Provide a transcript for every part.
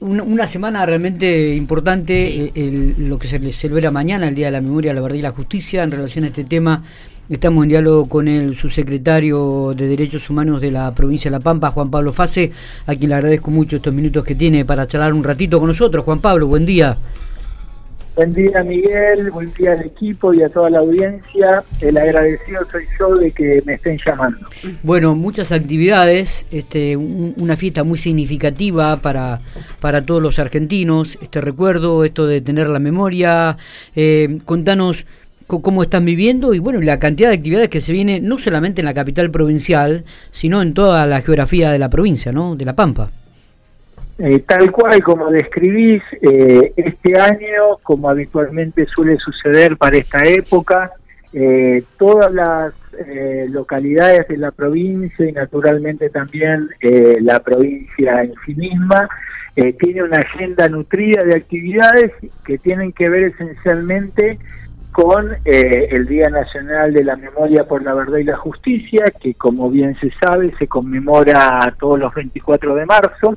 una, semana realmente importante, eh, lo que se celebra mañana, el Día de la Memoria, la Verdad y la Justicia, en relación a este tema. Estamos en diálogo con el subsecretario de Derechos Humanos de la provincia de La Pampa, Juan Pablo Fase, a quien le agradezco mucho estos minutos que tiene para charlar un ratito con nosotros. Juan Pablo, buen día. Buen día Miguel, buen día al equipo y a toda la audiencia. El agradecido soy yo de que me estén llamando. Bueno, muchas actividades, este, una fiesta muy significativa para, para todos los argentinos, este recuerdo, esto de tener la memoria. Eh, contanos cómo están viviendo y bueno, la cantidad de actividades que se viene no solamente en la capital provincial, sino en toda la geografía de la provincia, ¿no? De La Pampa. Eh, tal cual como describís, eh, este año, como habitualmente suele suceder para esta época, eh, todas las localidades de la provincia y naturalmente también la provincia en sí misma, tiene una agenda nutrida de actividades que tienen que ver esencialmente con el Día Nacional de la Memoria por la Verdad y la Justicia, que como bien se sabe se conmemora todos los 24 de marzo,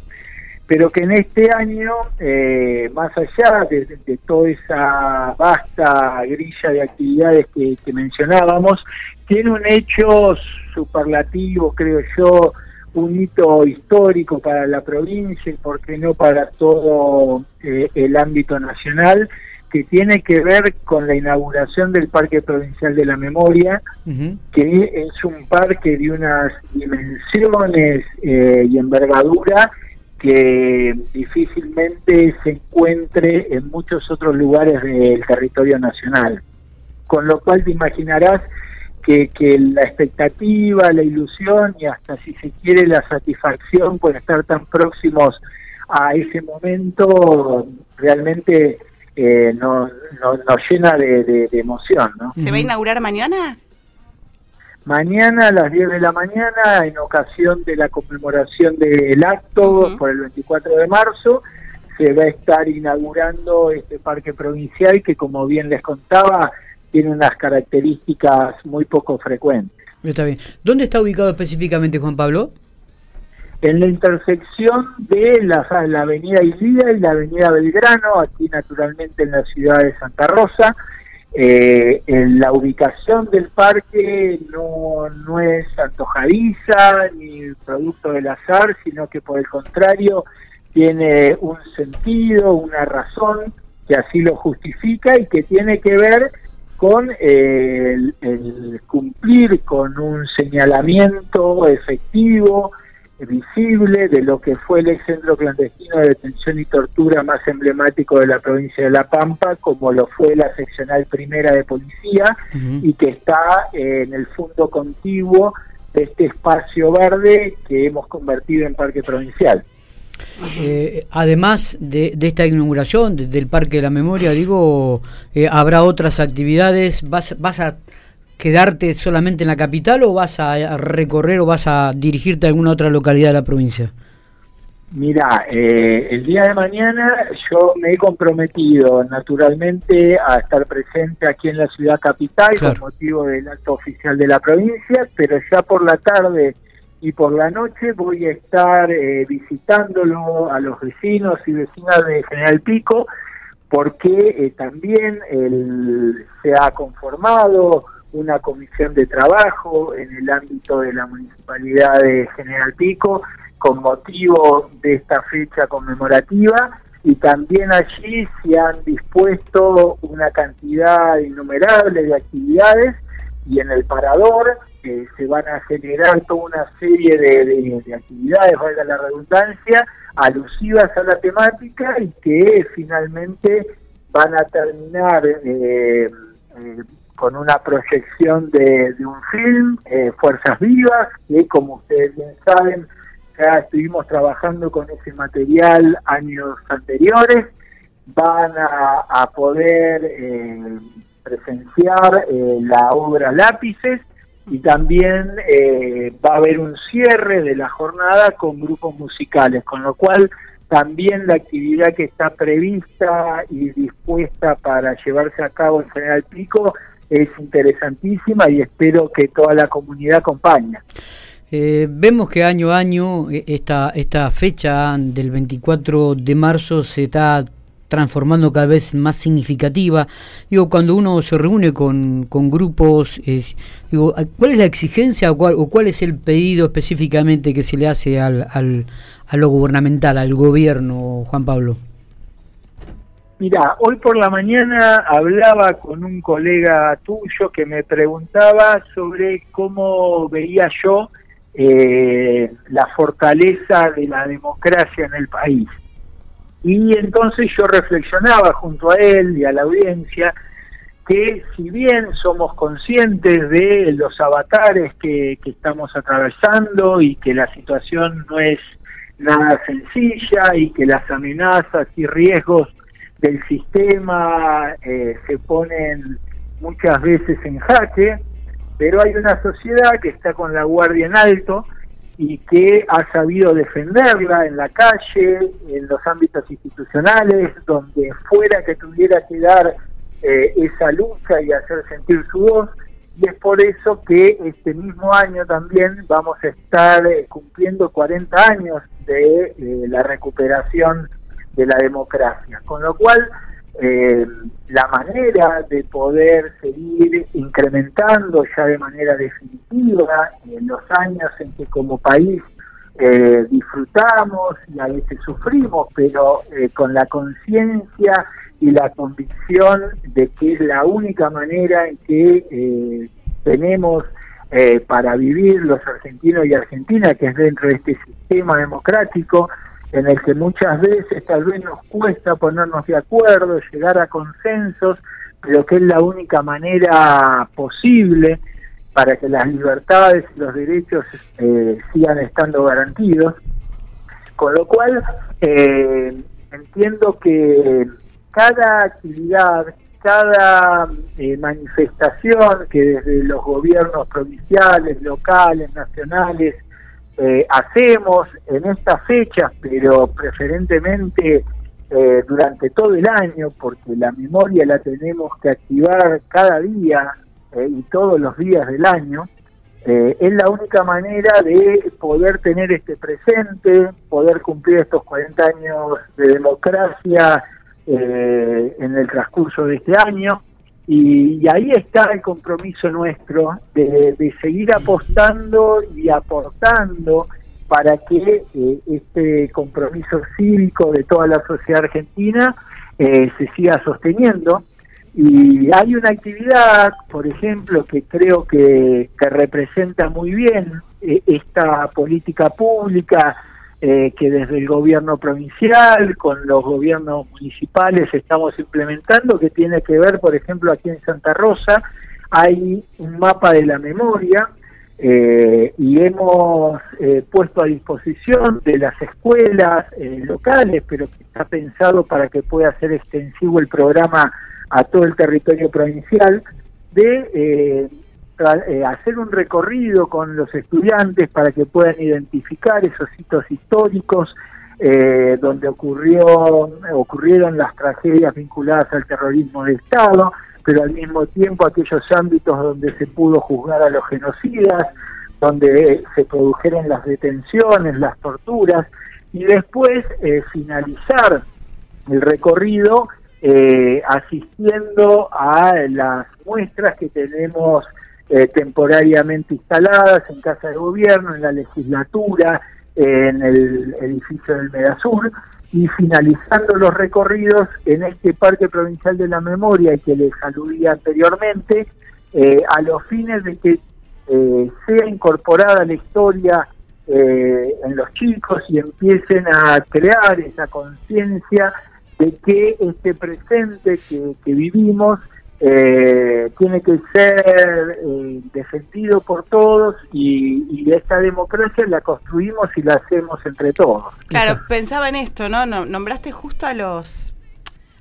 pero que en este año, eh, más allá de, toda esa vasta grilla de actividades que, mencionábamos, tiene un hecho superlativo, creo yo, un hito histórico para la provincia y, por qué no, para todo eh, el ámbito nacional, que tiene que ver con la inauguración del Parque Provincial de la Memoria, que es un parque de unas dimensiones eh, y envergadura que difícilmente se encuentre en muchos otros lugares del territorio nacional. Con lo cual te imaginarás que, la expectativa, la ilusión y hasta si se quiere la satisfacción por estar tan próximos a ese momento realmente eh, nos, llena de, emoción. ¿no? ¿Se va a inaugurar mañana? Mañana a las 10 de la mañana, en ocasión de la conmemoración del acto por el 24 de marzo, se va a estar inaugurando este parque provincial que, como bien les contaba, tiene unas características muy poco frecuentes. Está bien. ¿Dónde está ubicado específicamente, Juan Pablo? En la intersección de la, la avenida Ilía y la avenida Belgrano, aquí naturalmente en la ciudad de Santa Rosa. Eh, en la ubicación del parque no, no es antojadiza ni producto del azar, sino que por el contrario tiene un sentido, una razón que así lo justifica y que tiene que ver con eh, el cumplir con un señalamiento efectivo, visible de lo que fue el centro clandestino de detención y tortura más emblemático de la provincia de La Pampa, como lo fue la seccional primera de policía, y que está en el fondo contiguo de este espacio verde que hemos convertido en parque provincial. Eh, además de, esta inauguración del Parque de la Memoria, digo, eh, ¿habrá otras actividades? ¿Vas, vas a quedarte solamente en la capital o vas a recorrer o vas a dirigirte a alguna otra localidad de la provincia? Mira, eh, el día de mañana yo me he comprometido naturalmente a estar presente aquí en la ciudad capital con motivo del acto oficial de la provincia, pero ya por la tarde y por la noche voy a estar eh, visitándolo a los vecinos y vecinas de General Pico porque eh, también se ha conformado una comisión de trabajo en el ámbito de la Municipalidad de General Pico con motivo de esta fecha conmemorativa y también allí se han dispuesto una cantidad innumerable de actividades y en el parador eh, se van a generar toda una serie de, actividades, valga la redundancia, alusivas a la temática y que finalmente van a terminar eh, eh con una proyección de, un film, eh, Fuerzas Vivas, que como ustedes bien saben, ya estuvimos trabajando con ese material años anteriores, van a, poder eh, presenciar eh, la obra Lápices y también va a haber un cierre de la jornada con grupos musicales, con lo cual también la actividad que está prevista y dispuesta para llevarse a cabo en General Pico es interesantísima y espero que toda la comunidad acompañe. Eh, vemos que año a año eh, esta, esta fecha del 24 de marzo se está transformando cada vez más significativa. Digo, cuando uno se reúne con, con grupos, digo, ¿cuál es la exigencia o cuál, o cuál, es el pedido específicamente que se le hace al, al, a lo gubernamental, al gobierno, Juan Pablo? Mira, hoy por la mañana hablaba con un colega tuyo que me preguntaba sobre cómo veía yo eh, la fortaleza de la democracia en el país. Y entonces yo reflexionaba junto a él y a la audiencia que si bien somos conscientes de los avatares que, que estamos atravesando y que la situación no es nada sencilla y que las amenazas y riesgos del sistema eh, se ponen muchas veces en jaque, pero hay una sociedad que está con la guardia en alto y que ha sabido defenderla en la calle, en los ámbitos institucionales, donde fuera que tuviera que dar eh, esa lucha y hacer sentir su voz. Y es por eso que este mismo año también vamos a estar eh, cumpliendo 40 años de la recuperación de la democracia. Con lo cual, eh, la manera de poder seguir incrementando ya de manera definitiva en los años en que como país eh, disfrutamos y a veces sufrimos, pero eh, con la conciencia y la convicción de que es la única manera en que tenemos para vivir los argentinos y argentinas, que es dentro de este sistema democrático, en el que muchas veces tal vez nos cuesta ponernos de acuerdo, llegar a consensos, pero que es la única manera posible para que las libertades y los derechos eh, sigan estando garantidos. Con lo cual, eh, entiendo que cada actividad, cada eh, manifestación que desde los gobiernos provinciales, locales, nacionales, eh, hacemos en estas fechas, pero preferentemente eh, durante todo el año, porque la memoria la tenemos que activar cada día eh, y todos los días del año, es la única manera de poder tener este presente, poder cumplir estos 40 años de democracia en el transcurso de este año y, ahí está el compromiso nuestro de, seguir apostando y aportando para que eh, este compromiso cívico de toda la sociedad argentina eh, se siga sosteniendo. Y hay una actividad, por ejemplo, que creo que, que representa muy bien eh, esta política pública eh, que desde el gobierno provincial, con los gobiernos municipales estamos implementando, que tiene que ver, por ejemplo, aquí en Santa Rosa, hay un mapa de la memoria eh, y hemos eh, puesto a disposición de las escuelas locales, pero que está pensado para que pueda ser extensivo el programa a todo el territorio provincial, de eh, hacer un recorrido con los estudiantes para que puedan identificar esos sitios históricos eh, donde ocurrió, ocurrieron las tragedias vinculadas al terrorismo de Estado, pero al mismo tiempo aquellos ámbitos donde se pudo juzgar a los genocidas, donde se produjeron las detenciones, las torturas, y después eh, finalizar el recorrido asistiendo a las muestras que tenemos eh, temporariamente instaladas en Casa de Gobierno, en la legislatura, en el edificio del Medasur, y finalizando los recorridos en este Parque Provincial de la Memoria que les aludía anteriormente, eh, a los fines de que eh, sea incorporada la historia en los chicos y empiecen a crear esa conciencia de que este presente que vivimos eh, tiene que ser eh, defendido por todos y, esta democracia la construimos y la hacemos entre todos. Claro, pensaba en esto, ¿no? Nombraste justo a los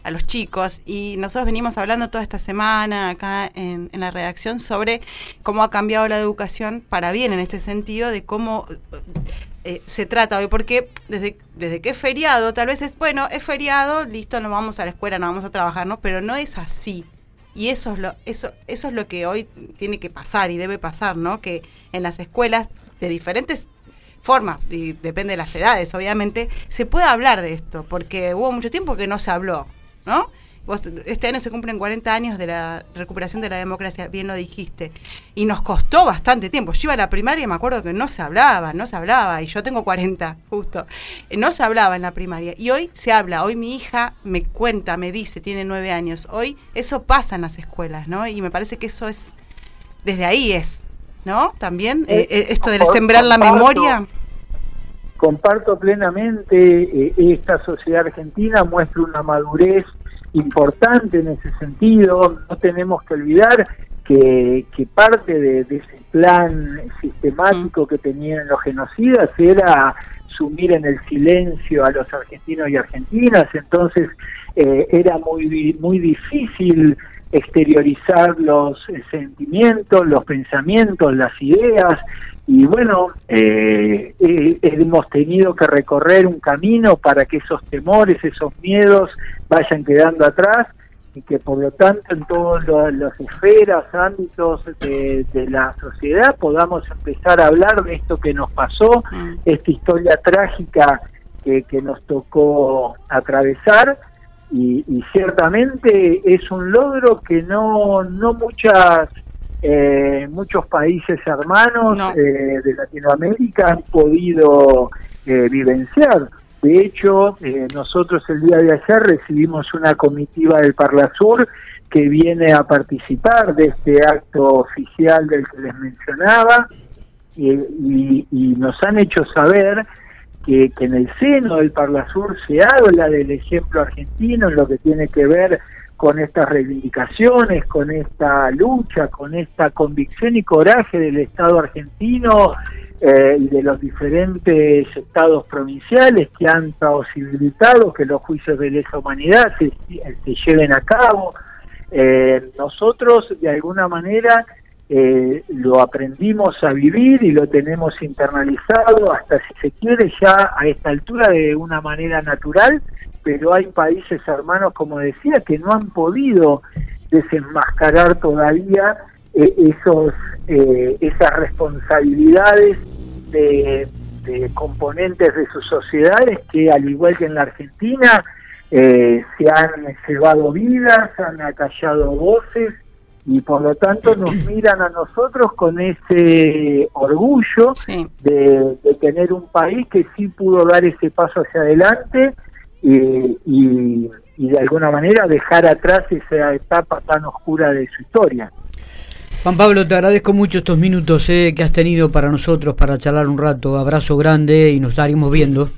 a los chicos y nosotros venimos hablando toda esta semana acá en, en la redacción sobre cómo ha cambiado la educación para bien en este sentido de cómo eh, se trata hoy, porque desde, desde que es feriado, tal vez es, bueno, es feriado, listo, nos vamos a la escuela, nos vamos a trabajar, ¿no? Pero no es así. Y eso es lo, eso, eso es lo que hoy tiene que pasar y debe pasar, ¿no? Que en las escuelas de diferentes formas, y depende de las edades, obviamente, se puede hablar de esto, porque hubo mucho tiempo que no se habló, ¿no? Este año se cumplen 40 años de la recuperación de la democracia, bien lo dijiste, y nos costó bastante tiempo. Yo iba a la primaria y me acuerdo que no se hablaba, no se hablaba, y yo tengo 40, justo. No se hablaba en la primaria, y hoy se habla. Hoy mi hija me cuenta, me dice, tiene nueve años. Hoy eso pasa en las escuelas, ¿no? Y me parece que eso es, desde ahí es, ¿no? También eh, eh, esto de sembrar la memoria comparto plenamente eh, esta sociedad argentina muestra una madurez importante en ese sentido. No tenemos que olvidar que, parte de, ese plan sistemático que tenían los genocidas era sumir en el silencio a los argentinos y argentinas, entonces eh, era muy, muy difícil exteriorizar los sentimientos, los pensamientos, las ideas, y bueno, eh, eh, hemos tenido que recorrer un camino para que esos temores, esos miedos vayan quedando atrás y que por lo tanto en todas las esferas, ámbitos de, la sociedad podamos empezar a hablar de esto que nos pasó, mm. esta historia trágica que, que nos tocó atravesar y, y, ciertamente es un logro que no, no muchas eh, muchos países hermanos eh, de Latinoamérica han podido eh, vivenciar. De hecho, eh, nosotros el día de ayer recibimos una comitiva del Parlasur que viene a participar de este acto oficial del que les mencionaba y, y, nos han hecho saber que, que, en el seno del Parlasur se habla del ejemplo argentino en lo que tiene que ver con estas reivindicaciones, con esta lucha, con esta convicción y coraje del Estado argentino eh, y de los diferentes estados provinciales que han posibilitado que los juicios de lesa humanidad se, lleven a cabo. Eh, nosotros, de alguna manera, eh, lo aprendimos a vivir y lo tenemos internalizado hasta si se quiere ya a esta altura de una manera natural pero hay países hermanos, como decía, que no han podido desenmascarar todavía eh, esos eh, esas responsabilidades de, componentes de sus sociedades que, al igual que en la Argentina, eh, se han cebado vidas, han acallado voces y por lo tanto nos miran a nosotros con ese orgullo de, de, tener un país que sí pudo dar ese paso hacia adelante y, de alguna manera dejar atrás esa etapa tan oscura de su historia. Juan Pablo, te agradezco mucho estos minutos eh, que has tenido para nosotros, para charlar un rato. Abrazo grande y nos estaremos viendo.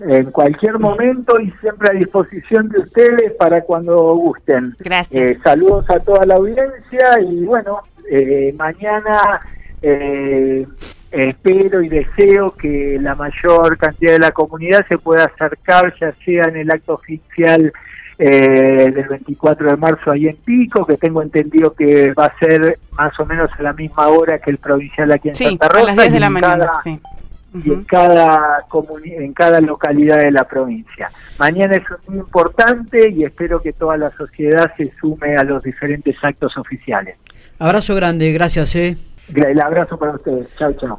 En cualquier momento y siempre a disposición de ustedes para cuando gusten. Gracias. Eh, saludos a toda la audiencia y bueno, eh, mañana eh, espero y deseo que la mayor cantidad de la comunidad se pueda acercar, ya sea en el acto oficial eh, del 24 de marzo ahí en Pico, que tengo entendido que va a ser más o menos a la misma hora que el provincial aquí en Santa Rosa. A las 10 de la mañana, Y en cada, en cada localidad de la provincia. Mañana es muy importante y espero que toda la sociedad se sume a los diferentes actos oficiales. Abrazo grande, gracias. Eh. El abrazo para ustedes. Chao, chao.